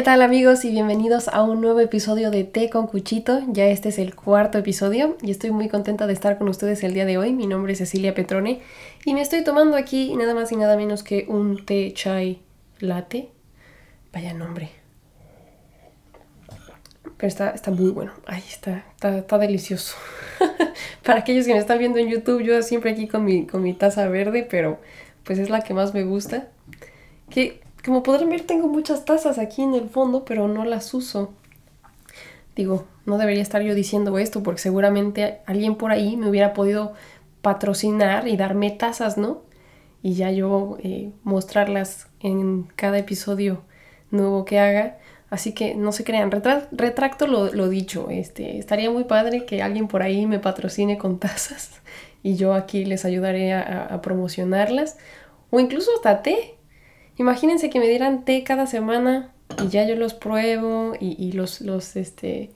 ¿Qué tal amigos y bienvenidos a un nuevo episodio de Té con Cuchito? Ya este es el cuarto episodio y estoy muy contenta de estar con ustedes el día de hoy. Mi nombre es Cecilia Petrone y me estoy tomando aquí nada más y nada menos que un té chai latte. Vaya nombre. Pero está, está muy bueno. Ay, está, está, delicioso. Para aquellos que me están viendo en YouTube, yo siempre aquí con mi, con mi taza verde, pero pues es la que más me gusta. Que como podrán ver, tengo muchas tazas aquí en el fondo, pero no las uso. Digo, no debería estar yo diciendo esto porque seguramente alguien por ahí me hubiera podido patrocinar y darme tazas, ¿no? Y ya yo eh, mostrarlas en cada episodio nuevo que haga. Así que no se crean, retracto lo, dicho. Este, estaría muy padre que alguien por ahí me patrocine con tazas y yo aquí les ayudaré a, a promocionarlas. O incluso hasta té, Imagínense que me dieran té cada semana y ya yo los pruebo y, los, los, este,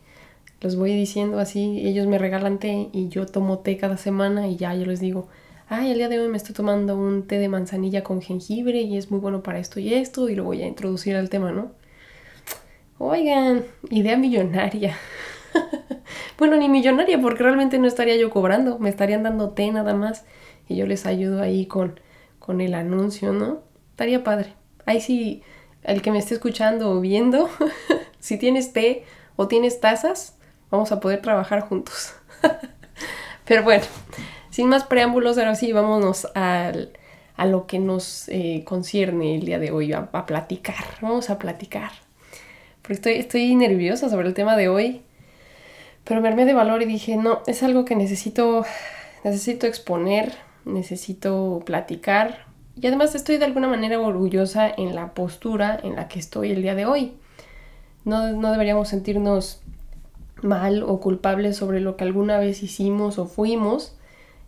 los voy diciendo así, ellos me regalan té y yo tomo té cada semana y ya yo les digo, ay, el día de hoy me estoy tomando un té de manzanilla con jengibre y es muy bueno para esto y esto y lo voy a introducir al tema, ¿no? Oigan, idea millonaria. bueno, ni millonaria porque realmente no estaría yo cobrando, me estarían dando té nada más y yo les ayudo ahí con, con el anuncio, ¿no? Estaría padre. Ahí sí, el que me esté escuchando o viendo, si tienes té o tienes tazas, vamos a poder trabajar juntos. Pero bueno, sin más preámbulos, ahora sí, vámonos al, a lo que nos eh, concierne el día de hoy, a, a, platicar. Vamos a platicar. Porque estoy, estoy nerviosa sobre el tema de hoy. Pero me armé de valor y dije, no, es algo que necesito, necesito exponer, necesito platicar, y además estoy de alguna manera orgullosa en la postura en la que estoy el día de hoy. No, no deberíamos sentirnos mal o culpables sobre lo que alguna vez hicimos o fuimos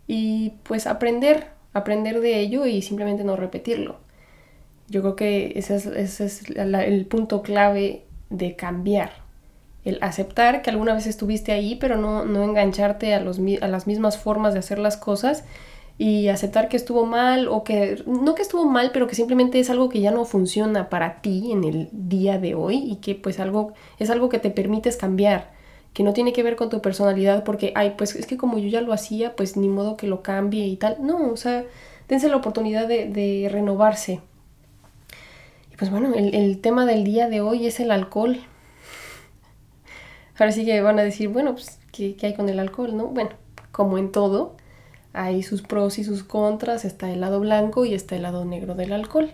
y pues aprender, aprender de ello y simplemente no repetirlo. Yo creo que ese es, ese es el punto clave de cambiar. El aceptar que alguna vez estuviste ahí, pero no, no engancharte a, los, a las mismas formas de hacer las cosas y aceptar que estuvo mal o que no que estuvo mal, pero que simplemente es algo que ya no funciona para ti en el día de hoy y que pues algo es algo que te permites cambiar, que no tiene que ver con tu personalidad porque ay, pues es que como yo ya lo hacía, pues ni modo que lo cambie y tal. No, o sea, dense la oportunidad de, renovarse. Y pues bueno, el, tema del día de hoy es el alcohol. Ahora sí que van a decir, bueno, pues, ¿qué, ¿qué, hay con el alcohol? ¿No? Bueno, como en todo, hay sus pros y sus contras, está el lado blanco y está el lado negro del alcohol.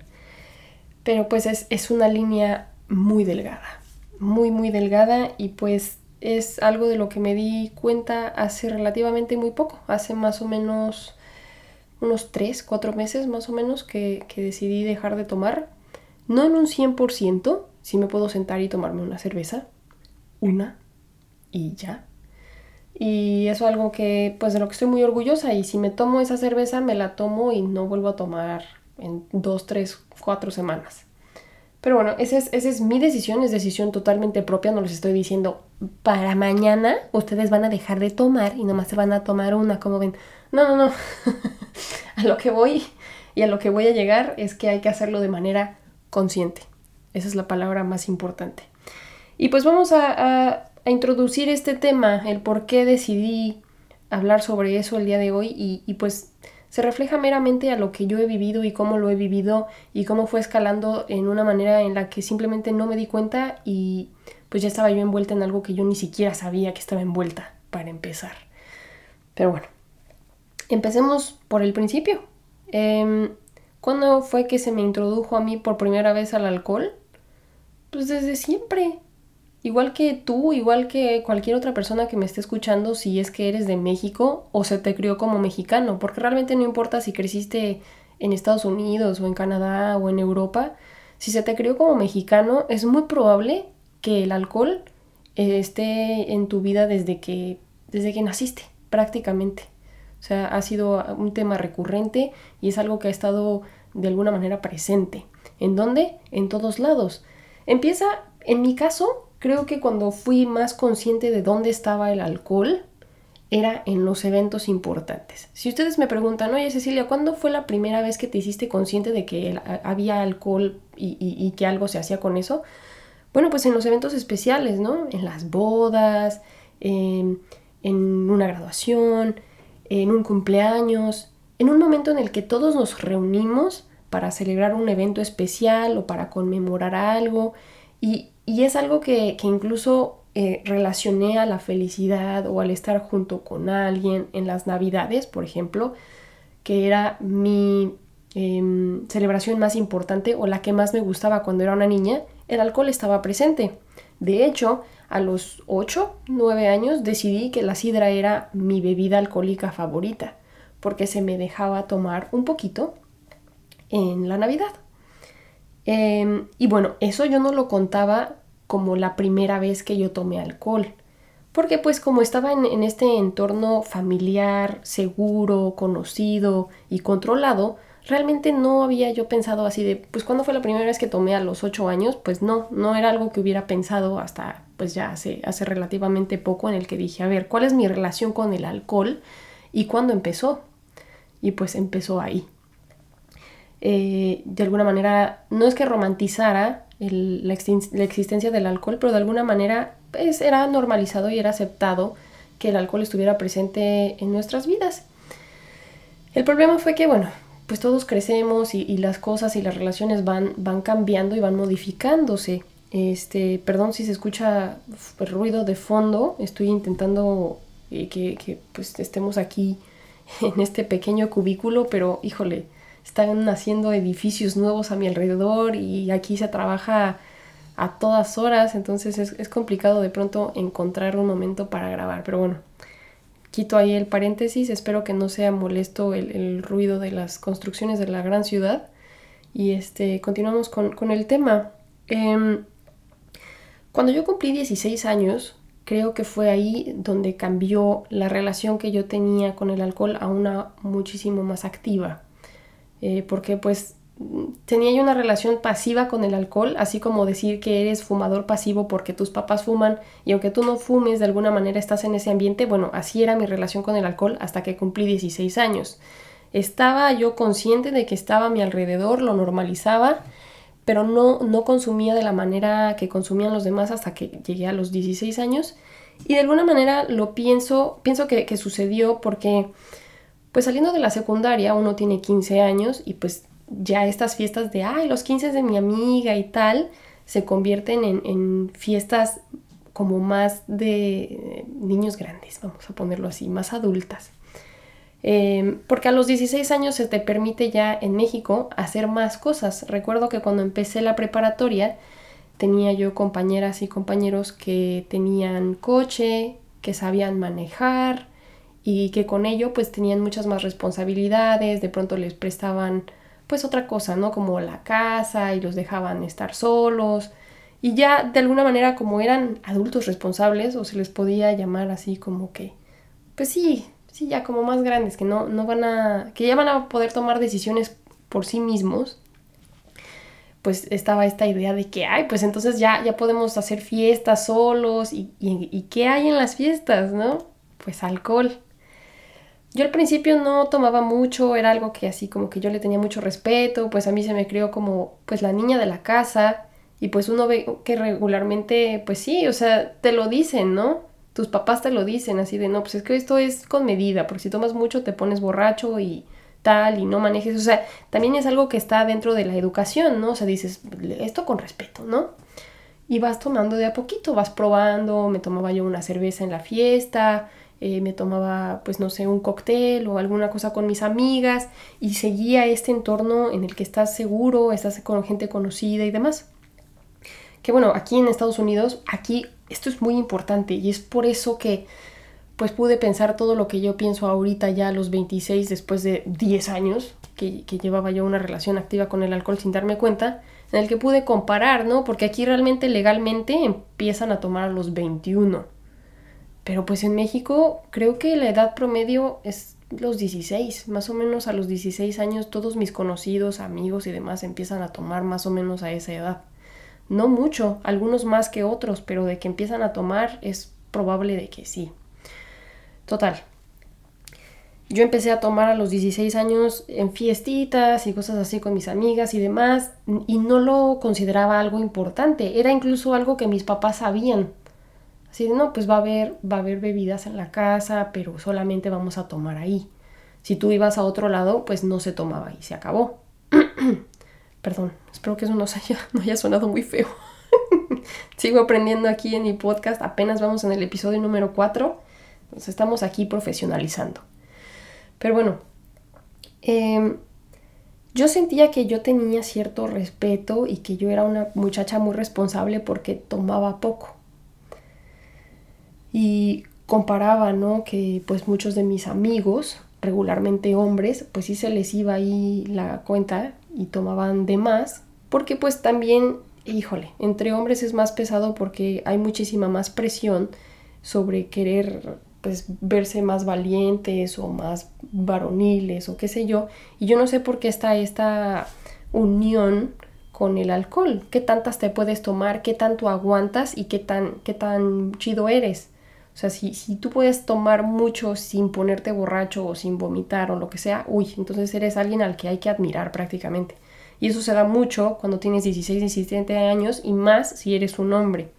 Pero pues es, una línea muy delgada, muy muy delgada y pues es algo de lo que me di cuenta hace relativamente muy poco, hace más o menos unos 3, 4 meses más o menos que, que decidí dejar de tomar. No en un 100%, si me puedo sentar y tomarme una cerveza, una y ya, y eso es algo que, pues de lo que estoy muy orgullosa. Y si me tomo esa cerveza, me la tomo y no vuelvo a tomar en dos, tres, cuatro semanas. Pero bueno, esa es, esa es mi decisión, es decisión totalmente propia, no les estoy diciendo, para mañana ustedes van a dejar de tomar y nomás se van a tomar una, como ven. No, no, no. a lo que voy y a lo que voy a llegar es que hay que hacerlo de manera consciente. Esa es la palabra más importante. Y pues vamos a a introducir este tema, el por qué decidí hablar sobre eso el día de hoy y, pues se refleja meramente a lo que yo he vivido y cómo lo he vivido y cómo fue escalando en una manera en la que simplemente no me di cuenta y pues ya estaba yo envuelta en algo que yo ni siquiera sabía que estaba envuelta para empezar. Pero bueno, empecemos por el principio. Eh, ¿Cuándo fue que se me introdujo a mí por primera vez al alcohol? Pues desde siempre. Igual que tú, igual que cualquier otra persona que me esté escuchando, si es que eres de México o se te crió como mexicano, porque realmente no importa si creciste en Estados Unidos o en Canadá o en Europa, si se te crió como mexicano, es muy probable que el alcohol eh, esté en tu vida desde que, desde que naciste, prácticamente. O sea, ha sido un tema recurrente y es algo que ha estado de alguna manera presente. ¿En dónde? En todos lados. Empieza, en mi caso, Creo que cuando fui más consciente de dónde estaba el alcohol era en los eventos importantes. Si ustedes me preguntan, oye Cecilia, ¿cuándo fue la primera vez que te hiciste consciente de que había alcohol y, que algo se hacía con eso? Bueno, pues en los eventos especiales, ¿no? En las bodas, en una graduación, en un cumpleaños, en un momento en el que todos nos reunimos para celebrar un evento especial o para conmemorar algo. Y, es algo que, incluso eh, relacioné a la felicidad o al estar junto con alguien en las navidades, por ejemplo, que era mi em, celebración más importante o la que más me gustaba cuando era una niña, el alcohol estaba presente. De hecho, a los 8, 9 años decidí que la sidra era mi bebida alcohólica favorita, porque se me dejaba tomar un poquito en la Navidad. Em, y bueno, eso yo no lo contaba como la primera vez que yo tomé alcohol, porque pues como estaba en, este entorno familiar, seguro, conocido y controlado, realmente no había yo pensado así de, pues cuando fue la primera vez que tomé a los 8 años, pues no, no era algo que hubiera pensado hasta pues ya hace, hace relativamente poco en el que dije, a ver, ¿cuál es mi relación con el alcohol y cuándo empezó? Y pues empezó ahí. Eh, de alguna manera, no es que romantizara la, existencia del alcohol, pero de alguna manera pues, era normalizado y era aceptado que el alcohol estuviera presente en nuestras vidas. El problema fue que, bueno, pues todos crecemos y, las cosas y las relaciones van, van cambiando y van modificándose. Este, perdón si se escucha ruido de fondo, estoy intentando eh, que, que, pues estemos aquí en este pequeño cubículo, pero híjole, están haciendo edificios nuevos a mi alrededor y aquí se trabaja a todas horas, entonces es, complicado de pronto encontrar un momento para grabar, pero bueno, quito ahí el paréntesis, espero que no sea molesto el, ruido de las construcciones de la gran ciudad y este, continuamos con, el tema. Em, cuando yo cumplí 16 años, creo que fue ahí donde cambió la relación que yo tenía con el alcohol a una muchísimo más activa. Eh, porque pues tenía yo una relación pasiva con el alcohol, así como decir que eres fumador pasivo porque tus papás fuman y aunque tú no fumes, de alguna manera estás en ese ambiente, bueno, así era mi relación con el alcohol hasta que cumplí 16 años. Estaba yo consciente de que estaba a mi alrededor, lo normalizaba, pero no, no consumía de la manera que consumían los demás hasta que llegué a los 16 años. Y de alguna manera lo pienso, pienso que, que sucedió porque pues saliendo de la secundaria uno tiene 15 años y pues ya estas fiestas de, ay, los 15 de mi amiga y tal, se convierten en, fiestas como más de niños grandes, vamos a ponerlo así, más adultas. Em, porque a los 16 años se te permite ya en México hacer más cosas. Recuerdo que cuando empecé la preparatoria tenía yo compañeras y compañeros que tenían coche, que sabían manejar, y que con ello pues tenían muchas más responsabilidades, de pronto les prestaban pues otra cosa, ¿no? Como la casa y los dejaban estar solos y ya de alguna manera como eran adultos responsables o se les podía llamar así como que pues sí, sí ya como más grandes que no, no van a que ya van a poder tomar decisiones por sí mismos pues estaba esta idea de que, ay, pues entonces ya, ya podemos hacer fiestas solos y, y, y ¿qué hay en las fiestas, no? Pues alcohol. Yo al principio no tomaba mucho, era algo que así como que yo le tenía mucho respeto, pues a mí se me crió como pues la niña de la casa y pues uno ve que regularmente pues sí, o sea, te lo dicen, ¿no? Tus papás te lo dicen así de no, pues es que esto es con medida, porque si tomas mucho te pones borracho y tal y no manejes, o sea, también es algo que está dentro de la educación, ¿no? O sea, dices, esto con respeto, ¿no? Y vas tomando de a poquito, vas probando, me tomaba yo una cerveza en la fiesta, eh, me tomaba, pues no sé, un cóctel o alguna cosa con mis amigas y seguía este entorno en el que estás seguro, estás con gente conocida y demás. Que bueno, aquí en Estados Unidos, aquí esto es muy importante y es por eso que pues pude pensar todo lo que yo pienso ahorita ya a los 26 después de 10 años que, que, llevaba yo una relación activa con el alcohol sin darme cuenta, en el que pude comparar, ¿no? Porque aquí realmente legalmente empiezan a tomar a los 21. Pero pues en México creo que la edad promedio es los 16, más o menos a los 16 años todos mis conocidos, amigos y demás empiezan a tomar más o menos a esa edad. No mucho, algunos más que otros, pero de que empiezan a tomar es probable de que sí. Total. yo empecé a tomar a los 16 años en fiestitas y cosas así con mis amigas y demás, y no lo consideraba algo importante, era incluso algo que mis papás sabían. Así de, no, pues va a haber, va a haber bebidas en la casa, pero solamente vamos a tomar ahí. Si tú ibas a otro lado, pues no se tomaba y se acabó. Perdón, espero que eso no haya, no haya sonado muy feo. Sigo aprendiendo aquí en mi podcast, apenas vamos en el episodio número 4, entonces estamos aquí profesionalizando. Pero bueno, em, yo sentía que yo tenía cierto respeto y que yo era una muchacha muy responsable porque tomaba poco. Y comparaba, ¿no? Que pues muchos de mis amigos, regularmente hombres, pues sí se les iba ahí la cuenta y tomaban de más, porque pues también, híjole, entre hombres es más pesado porque hay muchísima más presión sobre querer pues verse más valientes o más varoniles o qué sé yo. Y yo no sé por qué está esta unión con el alcohol. ¿Qué tantas te puedes tomar? ¿Qué tanto aguantas? ¿Y qué tan, qué tan chido eres? O sea, si, si tú puedes tomar mucho sin ponerte borracho o sin vomitar o lo que sea, uy, entonces eres alguien al que hay que admirar prácticamente. Y eso se da mucho cuando tienes 16, 17 años y más si eres un hombre.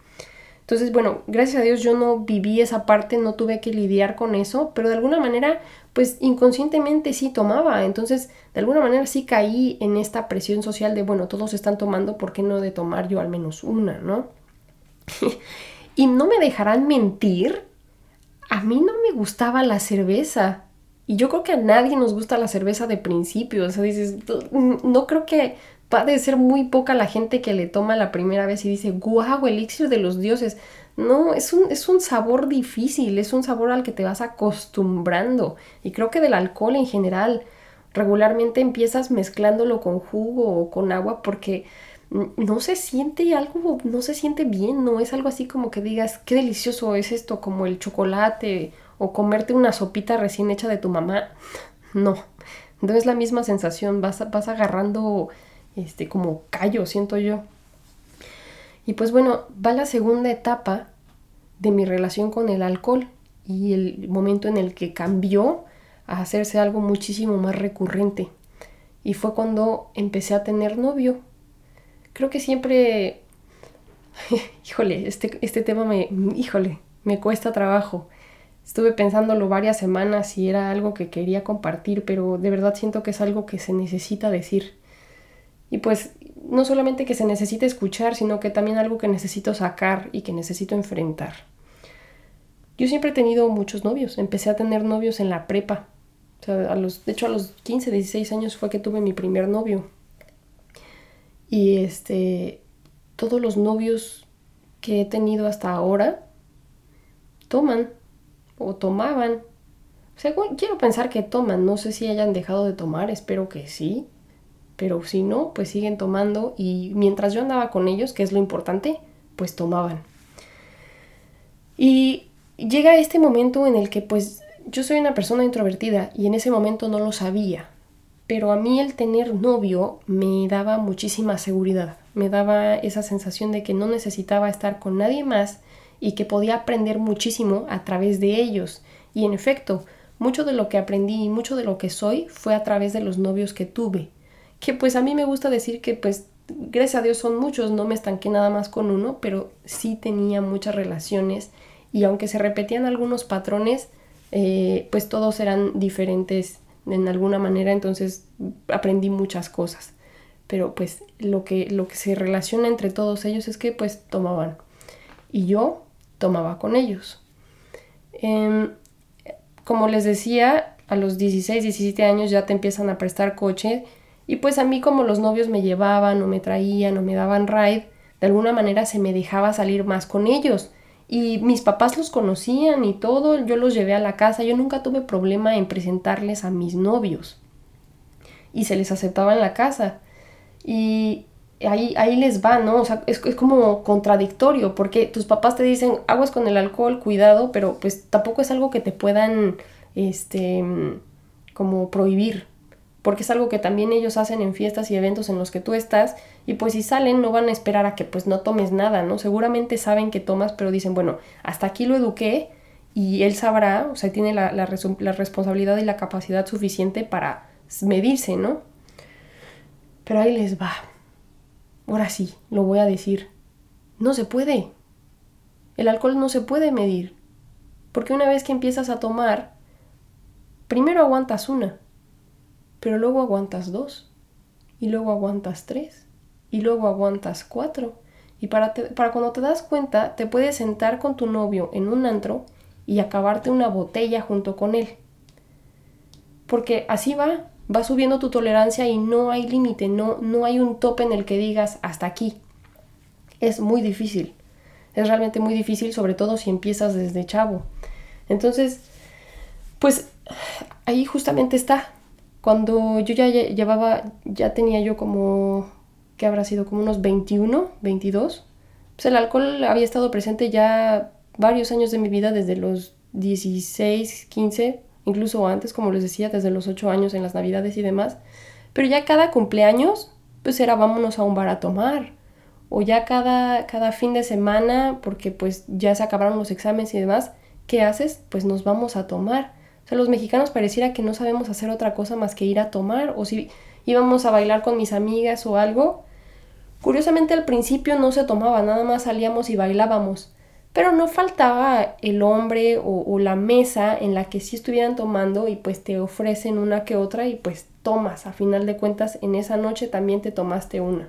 Entonces, bueno, gracias a Dios yo no viví esa parte, no tuve que lidiar con eso, pero de alguna manera, pues inconscientemente sí tomaba. Entonces, de alguna manera sí caí en esta presión social de, bueno, todos están tomando, ¿por qué no de tomar yo al menos una, no? y no me dejarán mentir, a mí no me gustaba la cerveza. Y yo creo que a nadie nos gusta la cerveza de principio. O sea, dices, no creo que va de ser muy poca la gente que le toma la primera vez y dice, guau, elixir de los dioses. No, es un, es un sabor difícil, es un sabor al que te vas acostumbrando. Y creo que del alcohol en general, regularmente empiezas mezclándolo con jugo o con agua porque no se siente algo, no se siente bien, no es algo así como que digas, qué delicioso es esto, como el chocolate o comerte una sopita recién hecha de tu mamá. No, no es la misma sensación, vas, vas agarrando este, como callo, siento yo. Y pues bueno, va la segunda etapa de mi relación con el alcohol y el momento en el que cambió a hacerse algo muchísimo más recurrente. Y fue cuando empecé a tener novio. Creo que siempre... híjole, este, este tema me... Híjole, me cuesta trabajo. Estuve pensándolo varias semanas y era algo que quería compartir, pero de verdad siento que es algo que se necesita decir. Y pues no solamente que se necesite escuchar, sino que también algo que necesito sacar y que necesito enfrentar. Yo siempre he tenido muchos novios. Empecé a tener novios en la prepa. O sea, a los, de hecho, a los 15, 16 años fue que tuve mi primer novio. Y este, todos los novios que he tenido hasta ahora toman o tomaban. O sea, quiero pensar que toman. No sé si hayan dejado de tomar, espero que sí pero si no, pues siguen tomando y mientras yo andaba con ellos, que es lo importante, pues tomaban. Y llega este momento en el que pues yo soy una persona introvertida y en ese momento no lo sabía, pero a mí el tener novio me daba muchísima seguridad, me daba esa sensación de que no necesitaba estar con nadie más y que podía aprender muchísimo a través de ellos. Y en efecto, mucho de lo que aprendí y mucho de lo que soy fue a través de los novios que tuve que pues a mí me gusta decir que pues gracias a Dios son muchos, no me estanqué nada más con uno, pero sí tenía muchas relaciones y aunque se repetían algunos patrones, eh, pues todos eran diferentes en alguna manera, entonces aprendí muchas cosas. Pero pues lo que, lo que se relaciona entre todos ellos es que pues tomaban y yo tomaba con ellos. Em, como les decía, a los 16, 17 años ya te empiezan a prestar coche y pues a mí como los novios me llevaban o me traían o me daban ride, de alguna manera se me dejaba salir más con ellos. Y mis papás los conocían y todo, yo los llevé a la casa, yo nunca tuve problema en presentarles a mis novios. Y se les aceptaba en la casa. Y ahí, ahí les va, ¿no? O sea, es, es como contradictorio, porque tus papás te dicen, aguas con el alcohol, cuidado, pero pues tampoco es algo que te puedan, este, como prohibir, porque es algo que también ellos hacen en fiestas y eventos en los que tú estás y pues si salen no van a esperar a que pues no tomes nada, ¿no? Seguramente saben que tomas, pero dicen, bueno, hasta aquí lo eduqué y él sabrá, o sea, tiene la, la, responsabilidad y la capacidad suficiente para medirse, ¿no? Pero ahí les va. Ahora sí, lo voy a decir. No se puede. El alcohol no se puede medir. Porque una vez que empiezas a tomar, primero aguantas una, pero luego aguantas dos, y luego aguantas tres, y luego aguantas cuatro. Y para, para cuando te das cuenta, te puedes sentar con tu novio en un antro y acabarte una botella junto con él. Porque así va, va subiendo tu tolerancia y no hay límite, no, no hay un tope en el que digas hasta aquí. Es muy difícil, es realmente muy difícil, sobre todo si empiezas desde chavo. Entonces, pues ahí justamente está. Cuando yo ya llevaba, ya tenía yo como, ¿qué habrá sido? Como unos 21, 22. Pues el alcohol había estado presente ya varios años de mi vida, desde los 16, 15, incluso antes, como les decía, desde los 8 años en las navidades y demás. Pero ya cada cumpleaños, pues era vámonos a un bar a tomar. O ya cada, cada fin de semana, porque pues ya se acabaron los exámenes y demás, ¿qué haces? Pues nos vamos a tomar. O sea, los mexicanos pareciera que no sabemos hacer otra cosa más que ir a tomar. O si íbamos a bailar con mis amigas o algo. Curiosamente al principio no se tomaba, nada más salíamos y bailábamos pero no faltaba el hombre o, la mesa en la que sí estuvieran tomando y pues te ofrecen una que otra y pues tomas, a final de cuentas en esa noche también te tomaste una.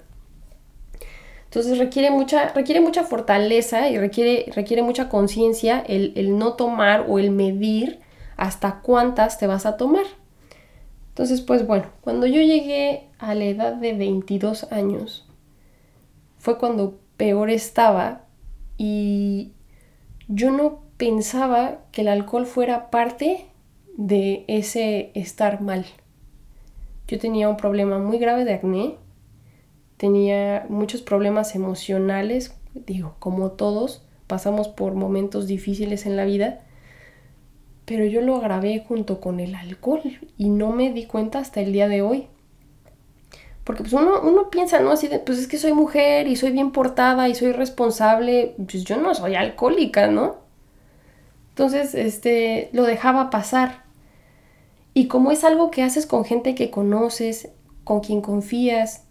Entonces requiere mucha, requiere mucha fortaleza y requiere, requiere mucha conciencia el, el no tomar o el medir hasta cuántas te vas a tomar. Entonces, pues bueno, cuando yo llegué a la edad de 22 años, fue cuando peor estaba y, yo no pensaba que el alcohol fuera parte de ese estar mal. Yo tenía un problema muy grave de acné, tenía muchos problemas emocionales, digo, como todos, pasamos por momentos difíciles en la vida, pero yo lo agravé junto con el alcohol y no me di cuenta hasta el día de hoy. Porque pues uno, uno piensa, ¿no? Así de, pues es que soy mujer y soy bien portada y soy responsable. Pues yo no soy alcohólica, ¿no? Entonces, este, lo dejaba pasar. Y como es algo que haces con gente que conoces, con quien confías,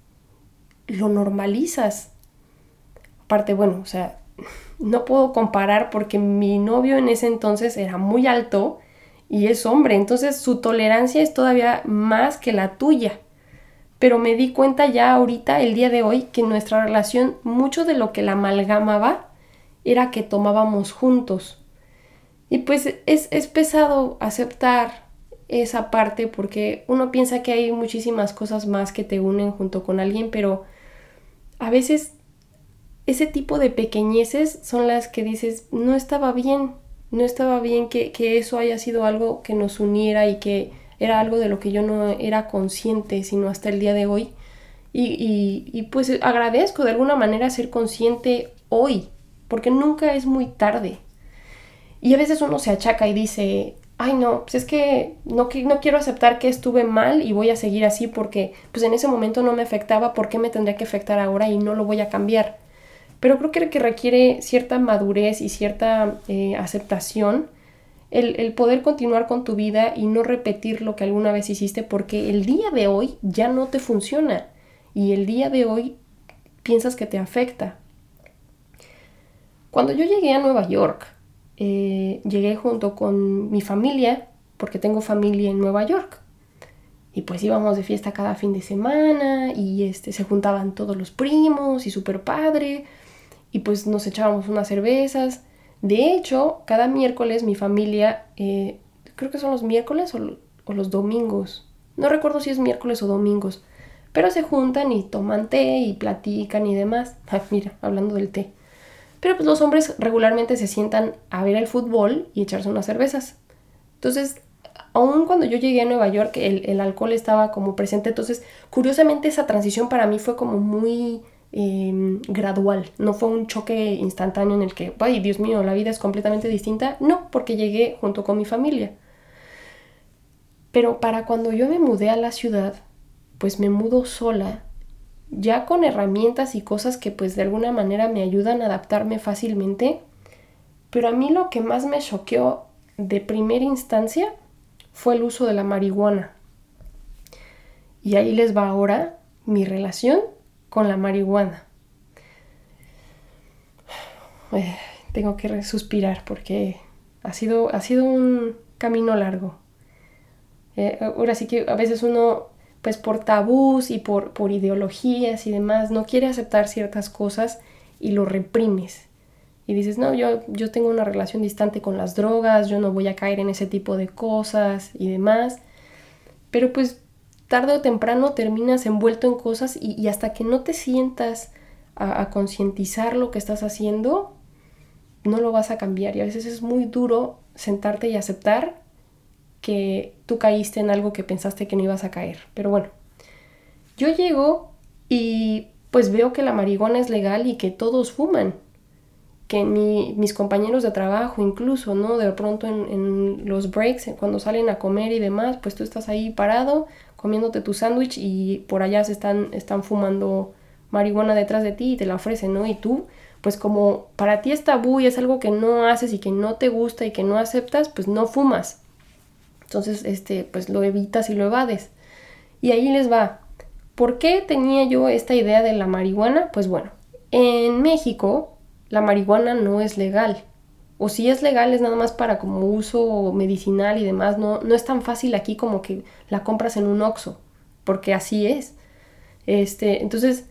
lo normalizas. Aparte, bueno, o sea, no puedo comparar porque mi novio en ese entonces era muy alto y es hombre, entonces su tolerancia es todavía más que la tuya pero me di cuenta ya ahorita, el día de hoy, que nuestra relación, mucho de lo que la amalgamaba, era que tomábamos juntos. Y pues es, es pesado aceptar esa parte porque uno piensa que hay muchísimas cosas más que te unen junto con alguien, pero a veces ese tipo de pequeñeces son las que dices, no estaba bien, no estaba bien que, que eso haya sido algo que nos uniera y que era algo de lo que yo no era consciente, sino hasta el día de hoy. Y, y, pues agradezco de alguna manera ser consciente hoy, porque nunca es muy tarde. Y a veces uno se achaca y dice, ay no, pues es que no, no quiero aceptar que estuve mal y voy a seguir así porque pues en ese momento no me afectaba, ¿por qué me tendría que afectar ahora y no lo voy a cambiar? Pero creo que requiere cierta madurez y cierta eh, aceptación el, poder continuar con tu vida y no repetir lo que alguna vez hiciste porque el día de hoy ya no te funciona y el día de hoy piensas que te afecta. Cuando yo llegué a Nueva York, eh, llegué junto con mi familia, porque tengo familia en Nueva York. Y pues íbamos de fiesta cada fin de semana y este, se juntaban todos los primos y súper padre. Y pues nos echábamos unas cervezas. De hecho, cada miércoles mi familia, eh, creo que son los miércoles o, los domingos, no recuerdo si es miércoles o domingos, pero se juntan y toman té y platican y demás. Ah, mira, hablando del té. Pero pues los hombres regularmente se sientan a ver el fútbol y echarse unas cervezas. Entonces, aún cuando yo llegué a Nueva York, el, el alcohol estaba como presente. Entonces, curiosamente esa transición para mí fue como muy Em, gradual, no fue un choque instantáneo en el que, ay Dios mío, la vida es completamente distinta, no, porque llegué junto con mi familia. Pero para cuando yo me mudé a la ciudad, pues me mudo sola, ya con herramientas y cosas que pues de alguna manera me ayudan a adaptarme fácilmente, pero a mí lo que más me choqueó de primera instancia fue el uso de la marihuana. Y ahí les va ahora mi relación con la marihuana. Tengo que suspirar porque ha sido, ha sido un camino largo. Eh, ahora sí que a veces uno, pues por tabús y por, por ideologías y demás, no quiere aceptar ciertas cosas y lo reprimes. Y dices, no, yo, yo tengo una relación distante con las drogas, yo no voy a caer en ese tipo de cosas y demás. Pero pues tarde o temprano terminas envuelto en cosas y, hasta que no te sientas a, concientizar lo que estás haciendo, no lo vas a cambiar. Y a veces es muy duro sentarte y aceptar que tú caíste en algo que pensaste que no ibas a caer. Pero bueno, yo llego y pues veo que la marihuana es legal y que todos fuman. Que mis compañeros de trabajo incluso, ¿no? De pronto en, los breaks, cuando salen a comer y demás, pues tú estás ahí parado comiéndote tu sándwich y por allá se están, están fumando marihuana detrás de ti y te la ofrecen, ¿no? Y tú, pues como para ti es tabú y es algo que no haces y que no te gusta y que no aceptas, pues no fumas. Entonces, este, pues lo evitas y lo evades. Y ahí les va. ¿Por qué tenía yo esta idea de la marihuana? Pues bueno, en México la marihuana no es legal. O si es legal es nada más para como uso medicinal y demás. No, no es tan fácil aquí como que la compras en un Oxxo. Porque así es. Este, entonces,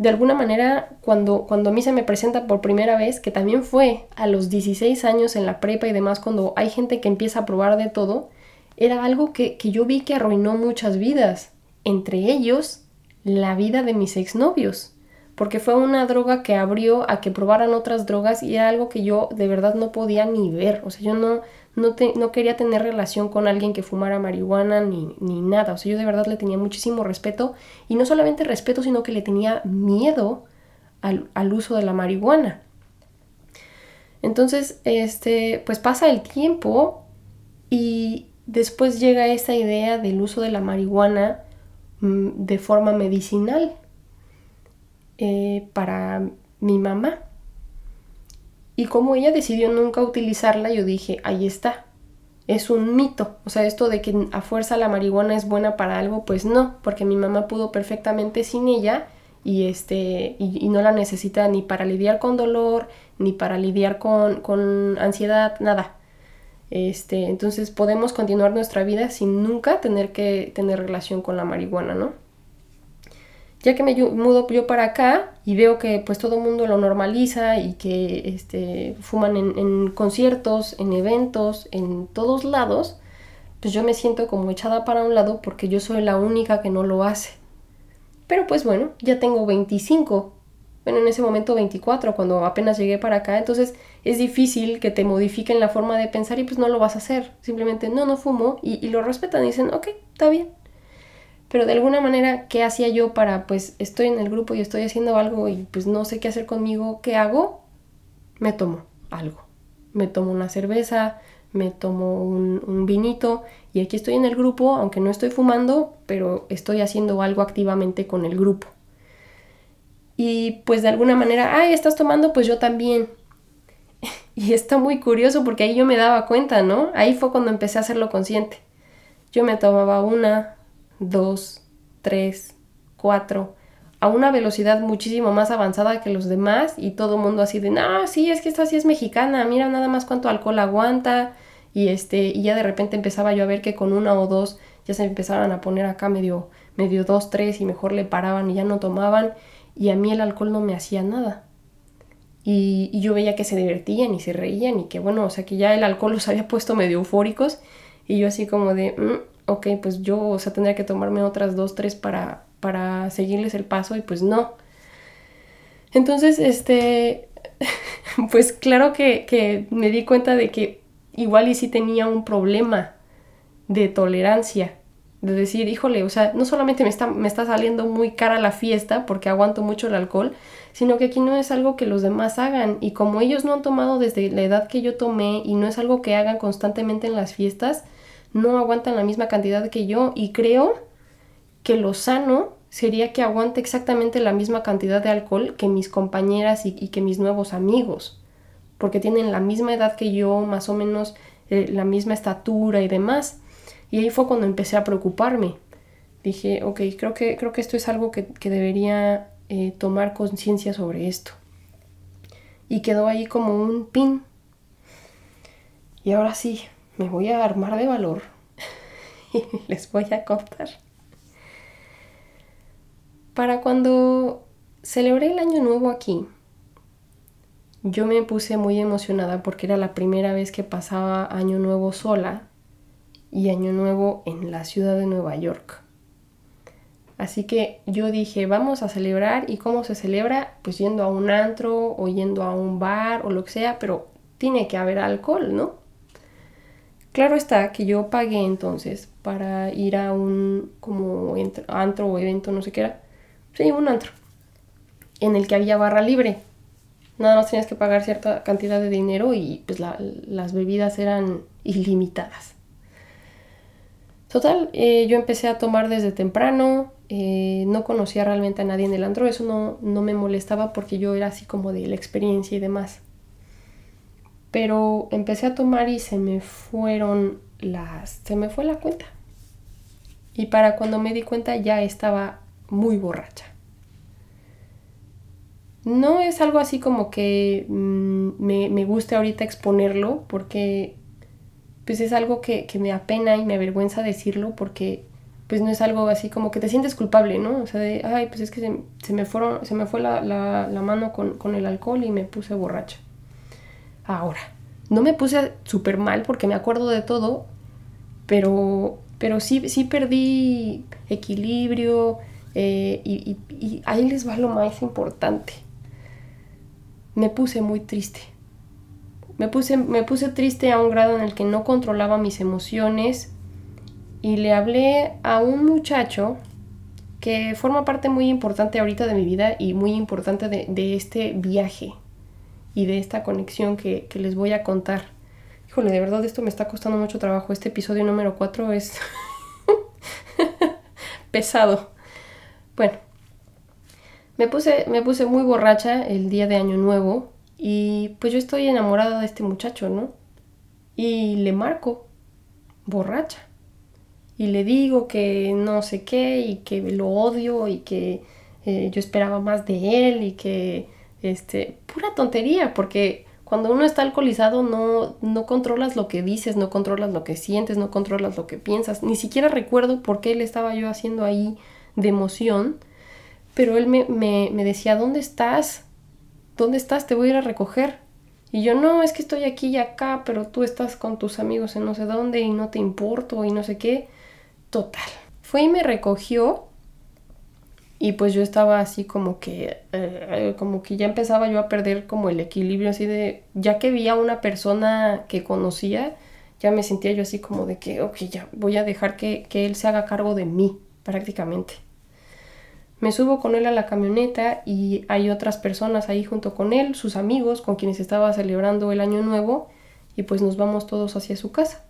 de alguna manera, cuando, cuando a mí se me presenta por primera vez, que también fue a los 16 años en la prepa y demás, cuando hay gente que empieza a probar de todo, era algo que, yo vi que arruinó muchas vidas, entre ellos la vida de mis exnovios, porque fue una droga que abrió a que probaran otras drogas y era algo que yo de verdad no podía ni ver, o sea, yo no, no, no quería tener relación con alguien que fumara marihuana ni, ni, nada. O sea, yo de verdad le tenía muchísimo respeto y no solamente respeto, sino que le tenía miedo al, al uso de la marihuana. Entonces, este, pues pasa el tiempo y después llega esa idea del uso de la marihuana mm, de forma medicinal eh, para mi mamá. Y como ella decidió nunca utilizarla, yo dije, ahí está. Es un mito. O sea, esto de que a fuerza la marihuana es buena para algo, pues no, porque mi mamá pudo perfectamente sin ella y, este, y, no la necesita ni para lidiar con dolor, ni para lidiar con, con ansiedad, nada. Este, entonces podemos continuar nuestra vida sin nunca tener que tener relación con la marihuana, ¿no? Ya que me mudo yo para acá y veo que pues todo el mundo lo normaliza y que este, fuman en, conciertos, en eventos, en todos lados, pues yo me siento como echada para un lado porque yo soy la única que no lo hace. Pero pues bueno, ya tengo 25, bueno, en ese momento 24, cuando apenas llegué para acá, entonces es difícil que te modifiquen la forma de pensar y pues no lo vas a hacer. Simplemente no, no fumo y, y lo respetan y dicen, ok, está bien, pero de alguna manera, ¿qué hacía yo para, pues, estoy en el grupo y estoy haciendo algo y pues no sé qué hacer conmigo? ¿Qué hago? Me tomo algo. Me tomo una cerveza, me tomo un, vinito y aquí estoy en el grupo, aunque no estoy fumando, pero estoy haciendo algo activamente con el grupo. Y pues de alguna manera, ay, estás tomando, pues yo también. y está muy curioso porque ahí yo me daba cuenta, ¿no? Ahí fue cuando empecé a hacerlo consciente. Yo me tomaba una, 2, 3, 4, a una velocidad muchísimo más avanzada que los demás y todo el mundo así de, no, sí, es que esta sí es mexicana, mira nada más cuánto alcohol aguanta y este y ya de repente empezaba yo a ver que con una o dos ya se empezaban a poner acá medio medio dos, tres y mejor le paraban y ya no tomaban y a mí el alcohol no me hacía nada. Y, yo veía que se divertían y se reían y que bueno, o sea que ya el alcohol los había puesto medio eufóricos y yo así como de, mm, ok, pues yo, o sea, tendría que tomarme otras dos, tres para, para seguirles el paso y pues no. Entonces, este, pues claro que, que, me di cuenta de que igual y sí tenía un problema de tolerancia. De decir, híjole, o sea, no solamente me está, me está saliendo muy cara la fiesta porque aguanto mucho el alcohol, sino que aquí no es algo que los demás hagan. Y como ellos no han tomado desde la edad que yo tomé y no es algo que hagan constantemente en las fiestas, no aguantan la misma cantidad que yo y creo que lo sano sería que aguante exactamente la misma cantidad de alcohol que mis compañeras y, que mis nuevos amigos, porque tienen la misma edad que yo, más o menos eh, la misma estatura y demás. Y ahí fue cuando empecé a preocuparme. Dije, ok, creo que, creo que esto es algo que, debería eh, tomar conciencia sobre esto. Y quedó ahí como un pin. Y ahora sí, me voy a armar de valor y les voy a contar. Para cuando celebré el año nuevo aquí, yo me puse muy emocionada porque era la primera vez que pasaba año nuevo sola y año nuevo en la ciudad de Nueva York. Así que yo dije, vamos a celebrar y cómo se celebra, pues yendo a un antro o yendo a un bar o lo que sea, pero tiene que haber alcohol, ¿no? Claro está que yo pagué entonces para ir a un como antro o evento, no sé qué era. Sí, un antro. En el que había barra libre. Nada más tenías que pagar cierta cantidad de dinero y pues las bebidas eran ilimitadas. Total, eh, yo empecé a tomar desde temprano, eh, no conocía realmente a nadie en el antro, eso no, no me molestaba porque yo era así como de la experiencia y demás. Pero empecé a tomar y se me fueron las... se me fue la cuenta. Y para cuando me di cuenta ya estaba muy borracha. No es algo así como que mm, me, guste ahorita exponerlo porque pues es algo que, me apena y me avergüenza decirlo porque pues no es algo así como que te sientes culpable, ¿no? O sea, de, ay, pues es que se, me, fueron, se me fue la, mano con, con el alcohol y me puse borracha. Ahora, no me puse súper mal porque me acuerdo de todo, pero, pero sí, sí perdí equilibrio eh, y, ahí les va lo más importante. Me puse muy triste. Me puse, me puse triste a un grado en el que no controlaba mis emociones y le hablé a un muchacho que forma parte muy importante ahorita de mi vida y muy importante de este viaje y de esta conexión que, les voy a contar. Híjole, de verdad esto me está costando mucho trabajo. Este episodio número 4 es pesado. Bueno, me puse, me puse muy borracha el día de Año Nuevo y pues yo estoy enamorada de este muchacho, ¿no? Y le marco, borracha. Y le digo que no sé qué y que lo odio y que eh, yo esperaba más de él y que este, pura tontería, porque cuando uno está alcoholizado no, no controlas lo que dices, no controlas lo que sientes, no controlas lo que piensas. Ni siquiera recuerdo por qué le estaba yo haciendo ahí de emoción, pero él me, me, me decía, ¿dónde estás? ¿Dónde estás? Te voy a ir a recoger. Y yo, no, es que estoy aquí y acá, pero tú estás con tus amigos en no sé dónde y no te importo y no sé qué. Total. Fue y me recogió y pues yo estaba así como que, eh, como que ya empezaba yo a perder como el equilibrio así de, ya que vi a una persona que conocía, ya me sentía yo así como de que, ok, ya voy a dejar que, que él se haga cargo de mí prácticamente. Me subo con él a la camioneta y hay otras personas ahí junto con él, sus amigos con quienes estaba celebrando el año nuevo y pues nos vamos todos hacia su casa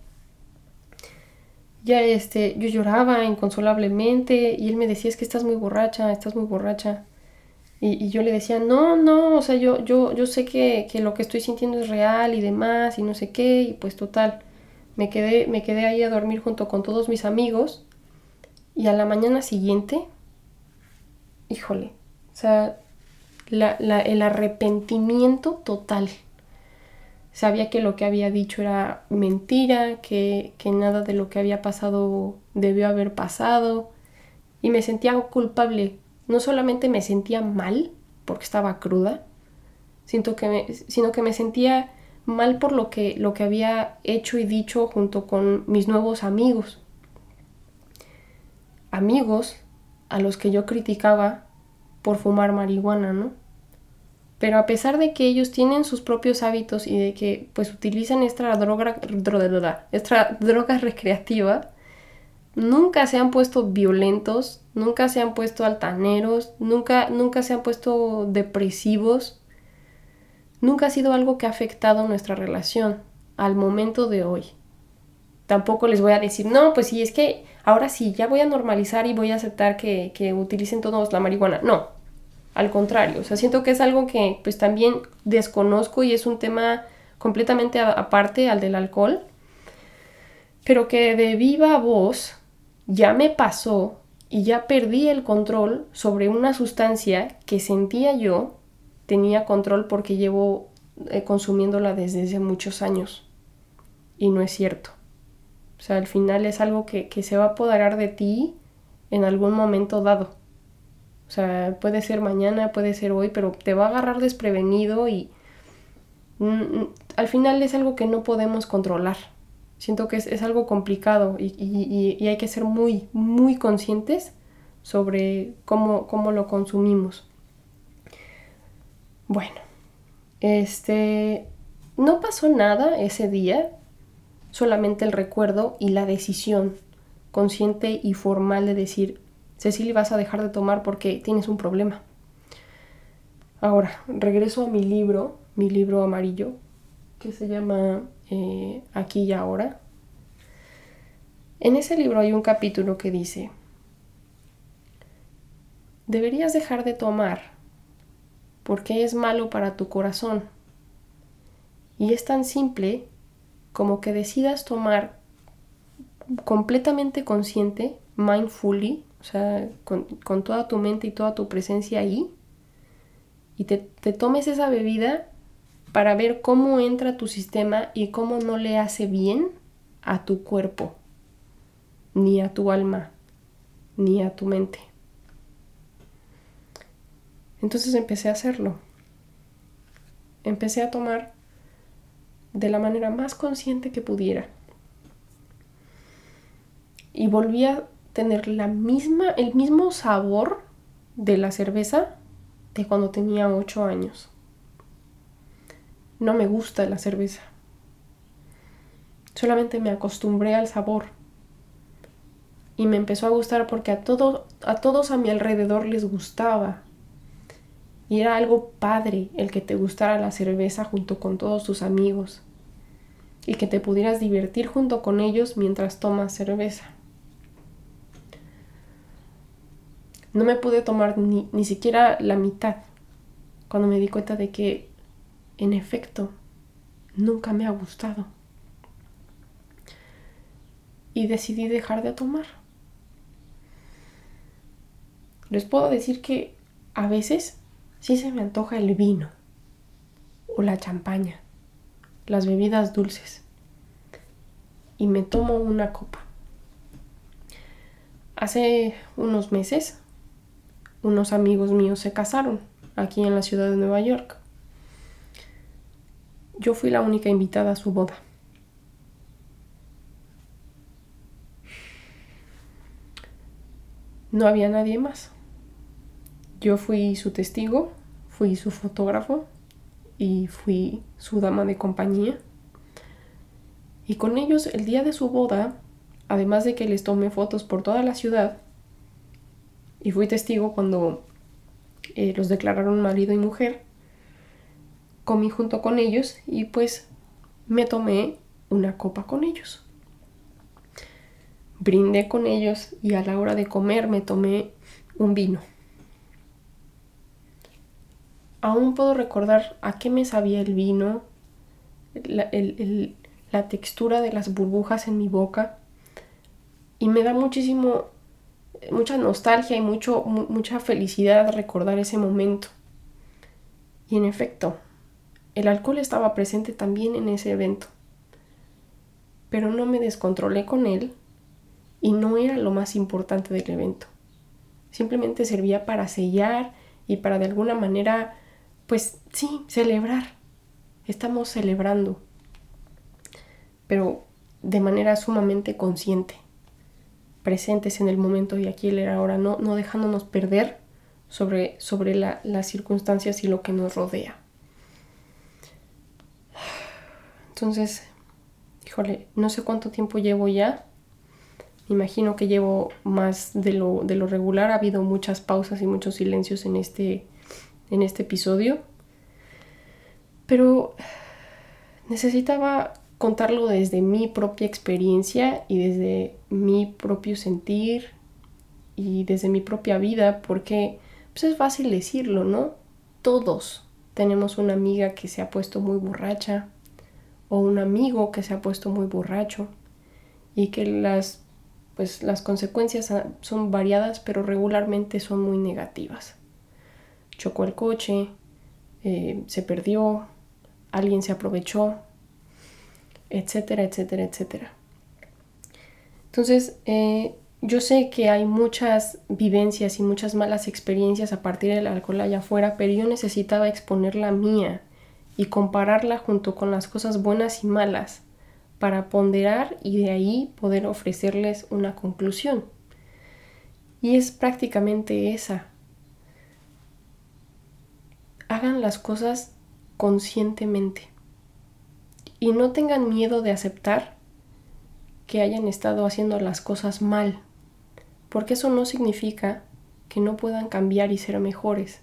ya este, yo lloraba inconsolablemente y él me decía, es que estás muy borracha, estás muy borracha. Y, yo le decía, no, no, o sea, yo, yo, yo sé que, lo que estoy sintiendo es real y demás y no sé qué, y pues total, me quedé, me quedé ahí a dormir junto con todos mis amigos y a la mañana siguiente, híjole, o sea, el arrepentimiento total sabía que lo que había dicho era mentira, que, nada de lo que había pasado debió haber pasado y me sentía culpable. No solamente me sentía mal porque estaba cruda, sino que me, sino que me sentía mal por lo que, lo que había hecho y dicho junto con mis nuevos amigos. Amigos a los que yo criticaba por fumar marihuana, ¿no? Pero a pesar de que ellos tienen sus propios hábitos y de que pues utilizan esta droga, esta droga recreativa, nunca se han puesto violentos, nunca se han puesto altaneros, nunca, nunca se han puesto depresivos. Nunca ha sido algo que ha afectado nuestra relación al momento de hoy. Tampoco les voy a decir, no, pues sí, es que ahora sí, ya voy a normalizar y voy a aceptar que, que utilicen todos la marihuana. No, al contrario, o sea, siento que es algo que pues también desconozco y es un tema completamente aparte al del alcohol. pero que de viva voz ya me pasó y ya perdí el control sobre una sustancia que sentía yo tenía control porque llevo eh, consumiéndola desde hace muchos años. Y no es cierto. O sea, al final es algo que, que se va a apoderar de ti en algún momento dado. O sea, puede ser mañana, puede ser hoy, pero te va a agarrar desprevenido y al final es algo que no podemos controlar. Siento que es, algo complicado y, hay que ser muy, muy conscientes sobre cómo, cómo lo consumimos. Bueno, este, no pasó nada ese día, solamente el recuerdo y la decisión consciente y formal de decir, Cecilia, vas a dejar de tomar porque tienes un problema. Ahora, regreso a mi libro, mi libro amarillo, que se llama eh, Aquí y ahora. En ese libro hay un capítulo que dice, deberías dejar de tomar porque es malo para tu corazón. Y es tan simple como que decidas tomar completamente consciente, mindfully, o sea, con, toda tu mente y toda tu presencia ahí, y te, te tomes esa bebida para ver cómo entra tu sistema y cómo no le hace bien a tu cuerpo, ni a tu alma, ni a tu mente. Entonces empecé a hacerlo. Empecé a tomar de la manera más consciente que pudiera. Y volví a tener la misma, el mismo sabor de la cerveza de cuando tenía 8 años. No me gusta la cerveza. Solamente me acostumbré al sabor. Y me empezó a gustar porque a, todo, a todos a mi alrededor les gustaba. Y era algo padre el que te gustara la cerveza junto con todos tus amigos. Y que te pudieras divertir junto con ellos mientras tomas cerveza. No me pude tomar ni, ni siquiera la mitad cuando me di cuenta de que, en efecto, nunca me ha gustado. Y decidí dejar de tomar. Les puedo decir que a veces sí se me antoja el vino o la champaña, las bebidas dulces. Y me tomo una copa. Hace unos meses unos amigos míos se casaron aquí en la ciudad de Nueva York. Yo fui la única invitada a su boda. No había nadie más. Yo fui su testigo, fui su fotógrafo y fui su dama de compañía. Y con ellos el día de su boda, además de que les tomé fotos por toda la ciudad, y fui testigo cuando eh, los declararon marido y mujer. Comí junto con ellos y pues me tomé una copa con ellos. Brindé con ellos y a la hora de comer me tomé un vino. Aún puedo recordar a qué me sabía el vino, la, la textura de las burbujas en mi boca y me da muchísimo mucha nostalgia y mucho, mucha felicidad recordar ese momento. Y en efecto, el alcohol estaba presente también en ese evento. Pero no me descontrolé con él y no era lo más importante del evento. Simplemente servía para sellar y para de alguna manera, pues sí, celebrar. Estamos celebrando, pero de manera sumamente consciente presentes en el momento y aquí el ahora, no, no dejándonos perder sobre, sobre las circunstancias y lo que nos rodea. Entonces, híjole, no sé cuánto tiempo llevo ya. imagino que llevo más de lo, de lo regular. Ha habido muchas pausas y muchos silencios en este, en este episodio. Pero necesitaba contarlo desde mi propia experiencia y desde mi propio sentir y desde mi propia vida, porque pues es fácil decirlo, ¿no? Todos tenemos una amiga que se ha puesto muy borracha o un amigo que se ha puesto muy borracho y que las, pues, las consecuencias son variadas, pero regularmente son muy negativas. Chocó el coche, eh, se perdió, alguien se aprovechó, etcétera, etcétera, etcétera. Entonces, eh, yo sé que hay muchas vivencias y muchas malas experiencias a partir del alcohol allá afuera, pero yo necesitaba exponer la mía y compararla junto con las cosas buenas y malas para ponderar y de ahí poder ofrecerles una conclusión. Y es prácticamente esa. Hagan las cosas conscientemente y no tengan miedo de aceptar que hayan estado haciendo las cosas mal, porque eso no significa que no puedan cambiar y ser mejores,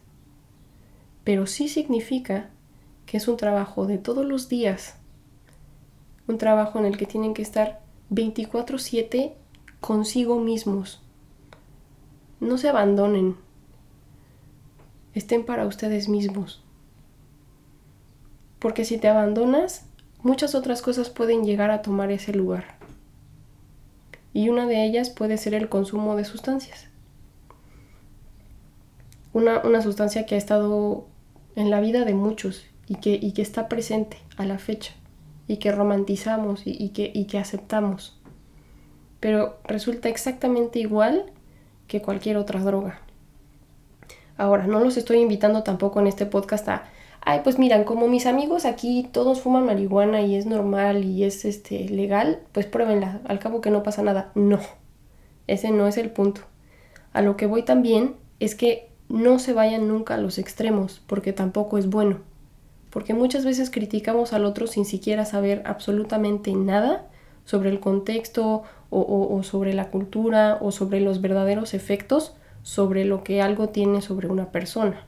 pero sí significa que es un trabajo de todos los días, un trabajo en el que tienen que estar 24/7 consigo mismos. No se abandonen, estén para ustedes mismos. Porque si te abandonas, muchas otras cosas pueden llegar a tomar ese lugar. Y una de ellas puede ser el consumo de sustancias. Una, una sustancia que ha estado en la vida de muchos y que, que está presente a la fecha y que romantizamos y, que, y que aceptamos. Pero resulta exactamente igual que cualquier otra droga. Ahora, no los estoy invitando tampoco en este podcast a, ay, pues miran, como mis amigos aquí todos fuman marihuana y es normal y es este legal, pues pruébenla, al cabo que no pasa nada. No, ese no es el punto. A lo que voy también es que no se vayan nunca a los extremos, porque tampoco es bueno porque muchas veces criticamos al otro sin siquiera saber absolutamente nada sobre el contexto o, sobre la cultura o sobre los verdaderos efectos sobre lo que algo tiene sobre una persona.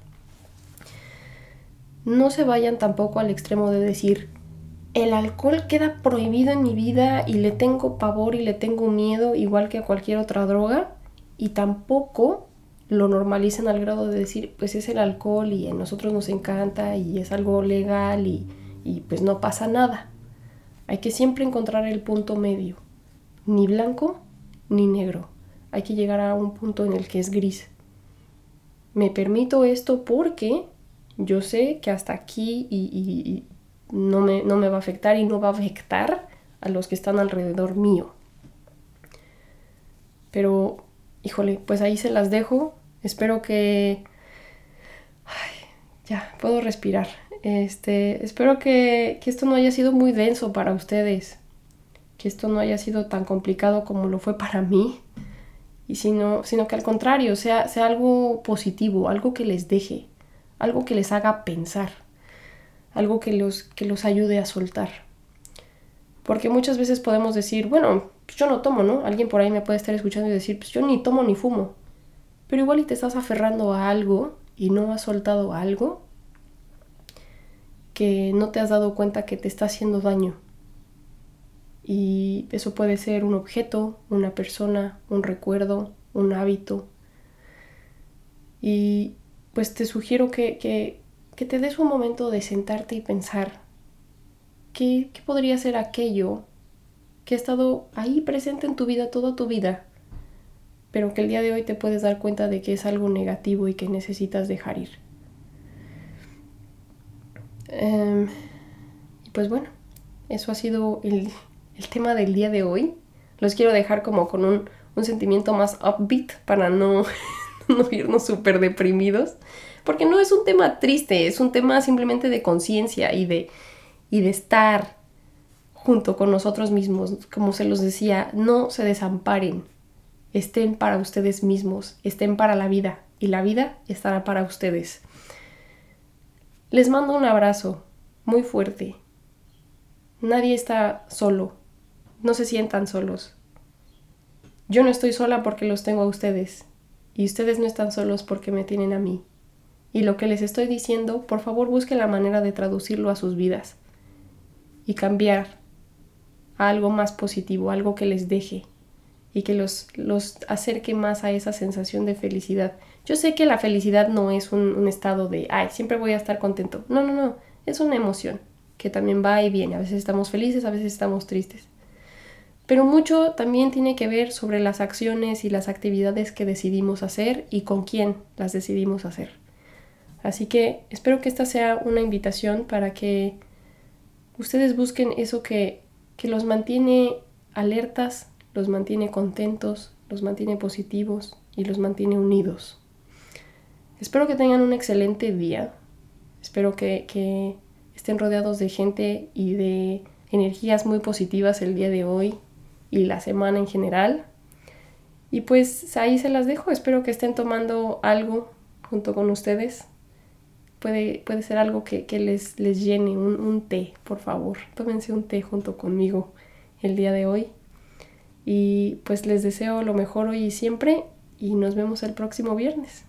No se vayan tampoco al extremo de decir, el alcohol queda prohibido en mi vida y le tengo pavor y le tengo miedo igual que a cualquier otra droga, y tampoco lo normalicen al grado de decir, pues es el alcohol y a nosotros nos encanta y es algo legal y, y pues no pasa nada. Hay que siempre encontrar el punto medio, ni blanco ni negro. Hay que llegar a un punto en el que es gris. Me permito esto porque yo sé que hasta aquí y, no, me, no me va a afectar y no va a afectar a los que están alrededor mío. Pero, híjole, pues ahí se las dejo. Espero que... Ya, puedo respirar. Este, espero que, que esto no haya sido muy denso para ustedes. Que esto no haya sido tan complicado como lo fue para mí. Y sino, sino que al contrario, sea, sea algo positivo, algo que les deje, algo que les haga pensar, algo que los, que los ayude a soltar. Porque muchas veces podemos decir, bueno, pues yo no tomo, ¿no? Alguien por ahí me puede estar escuchando y decir, pues yo ni tomo ni fumo. Pero igual y te estás aferrando a algo y no has soltado algo que no te has dado cuenta que te está haciendo daño. Y eso puede ser un objeto, una persona, un recuerdo, un hábito. Y pues te sugiero que, que, que te des un momento de sentarte y pensar qué, qué podría ser aquello que ha estado ahí presente en tu vida toda tu vida pero que el día de hoy te puedes dar cuenta de que es algo negativo y que necesitas dejar ir. Em, y pues bueno, eso ha sido el, tema del día de hoy. Los quiero dejar como con un, sentimiento más upbeat para no, no irnos súper deprimidos. Porque no es un tema triste, es un tema simplemente de conciencia y de, y de estar junto con nosotros mismos. Como se los decía, no se desamparen estén para ustedes mismos, estén para la vida y la vida estará para ustedes. Les mando un abrazo muy fuerte. Nadie está solo. No se sientan solos. Yo no estoy sola porque los tengo a ustedes. Y ustedes no están solos porque me tienen a mí. Y lo que les estoy diciendo, por favor busquen la manera de traducirlo a sus vidas. Y cambiar a algo más positivo, algo que les deje, y que los, los acerque más a esa sensación de felicidad. Yo sé que la felicidad no es un, estado de, ay, siempre voy a estar contento. No, no, no, es una emoción que también va y viene. A veces estamos felices, a veces estamos tristes. Pero mucho también tiene que ver sobre las acciones y las actividades que decidimos hacer y con quién las decidimos hacer. Así que espero que esta sea una invitación para que ustedes busquen eso que, que los mantiene alertas, los mantiene contentos, los mantiene positivos y los mantiene unidos. Espero que tengan un excelente día. Espero que, que estén rodeados de gente y de energías muy positivas el día de hoy y la semana en general. Y pues ahí se las dejo, espero que estén tomando algo junto con ustedes. Puede, puede ser algo que, les, les, llene, un, un, té, por favor. Tómense un té junto conmigo el día de hoy. Y pues les deseo lo mejor hoy y siempre y nos vemos el próximo viernes.